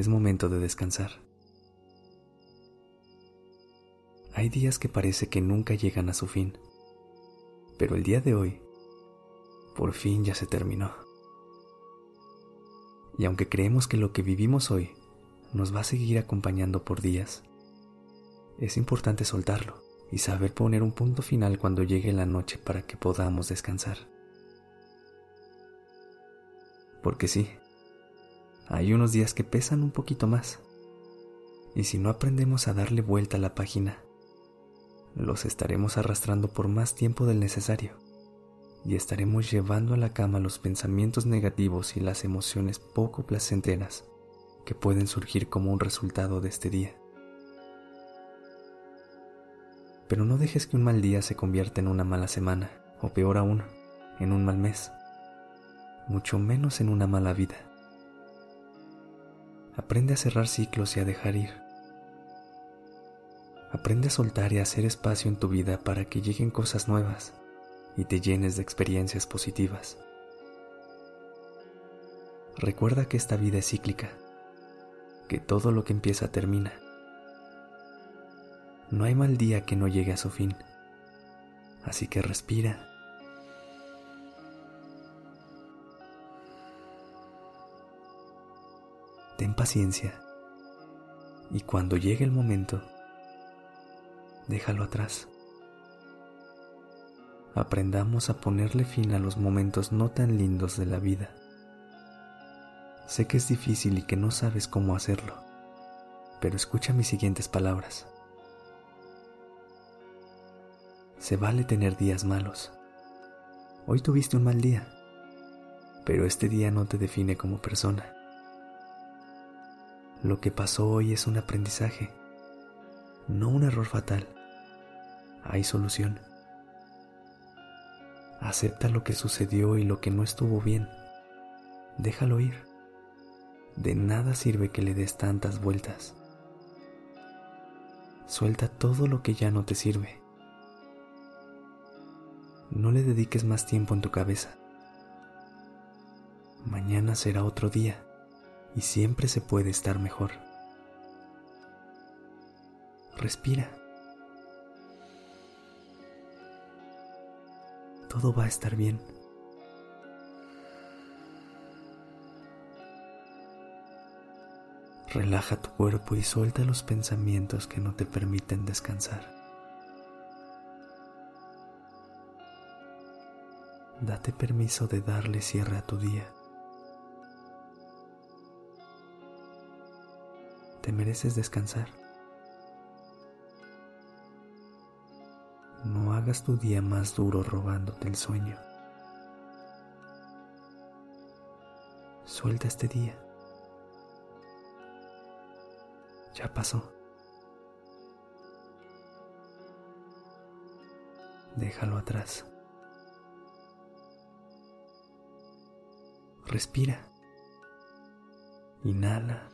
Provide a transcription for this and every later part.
Es momento de descansar. Hay días que parece que nunca llegan a su fin, pero el día de hoy, por fin ya se terminó. Y aunque creemos que lo que vivimos hoy nos va a seguir acompañando por días, es importante soltarlo y saber poner un punto final cuando llegue la noche para que podamos descansar. Porque sí, hay unos días que pesan un poquito más, y si no aprendemos a darle vuelta a la página, los estaremos arrastrando por más tiempo del necesario y estaremos llevando a la cama los pensamientos negativos y las emociones poco placenteras que pueden surgir como un resultado de este día. Pero no dejes que un mal día se convierta en una mala semana, o peor aún, en un mal mes, mucho menos en una mala vida. Aprende a cerrar ciclos y a dejar ir. Aprende a soltar y a hacer espacio en tu vida para que lleguen cosas nuevas y te llenes de experiencias positivas. Recuerda que esta vida es cíclica, que todo lo que empieza termina no hay mal día que no llegue a su fin. Así que respira. Ten paciencia. Y cuando llegue el momento, déjalo atrás. Aprendamos a ponerle fin a los momentos no tan lindos de la vida. Sé que es difícil y que no sabes cómo hacerlo, pero escucha mis siguientes palabras. Se vale tener días malos. Hoy tuviste un mal día, pero este día no te define como persona. Lo que pasó hoy es un aprendizaje, no un error fatal. Hay solución. Acepta lo que sucedió y lo que no estuvo bien. Déjalo ir. De nada sirve que le des tantas vueltas. Suelta todo lo que ya no te sirve no le dediques más tiempo en tu cabeza. Mañana será otro día y siempre se puede estar mejor. Respira. Todo va a estar bien. Relaja tu cuerpo y suelta los pensamientos que no te permiten descansar. date permiso de darle cierre a tu día. Te mereces descansar. No hagas tu día más duro robándote el sueño. Suelta este día. Ya pasó. Déjalo atrás. Respira. Inhala.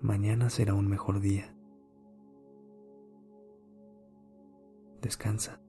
Mañana será un mejor día. Descansa.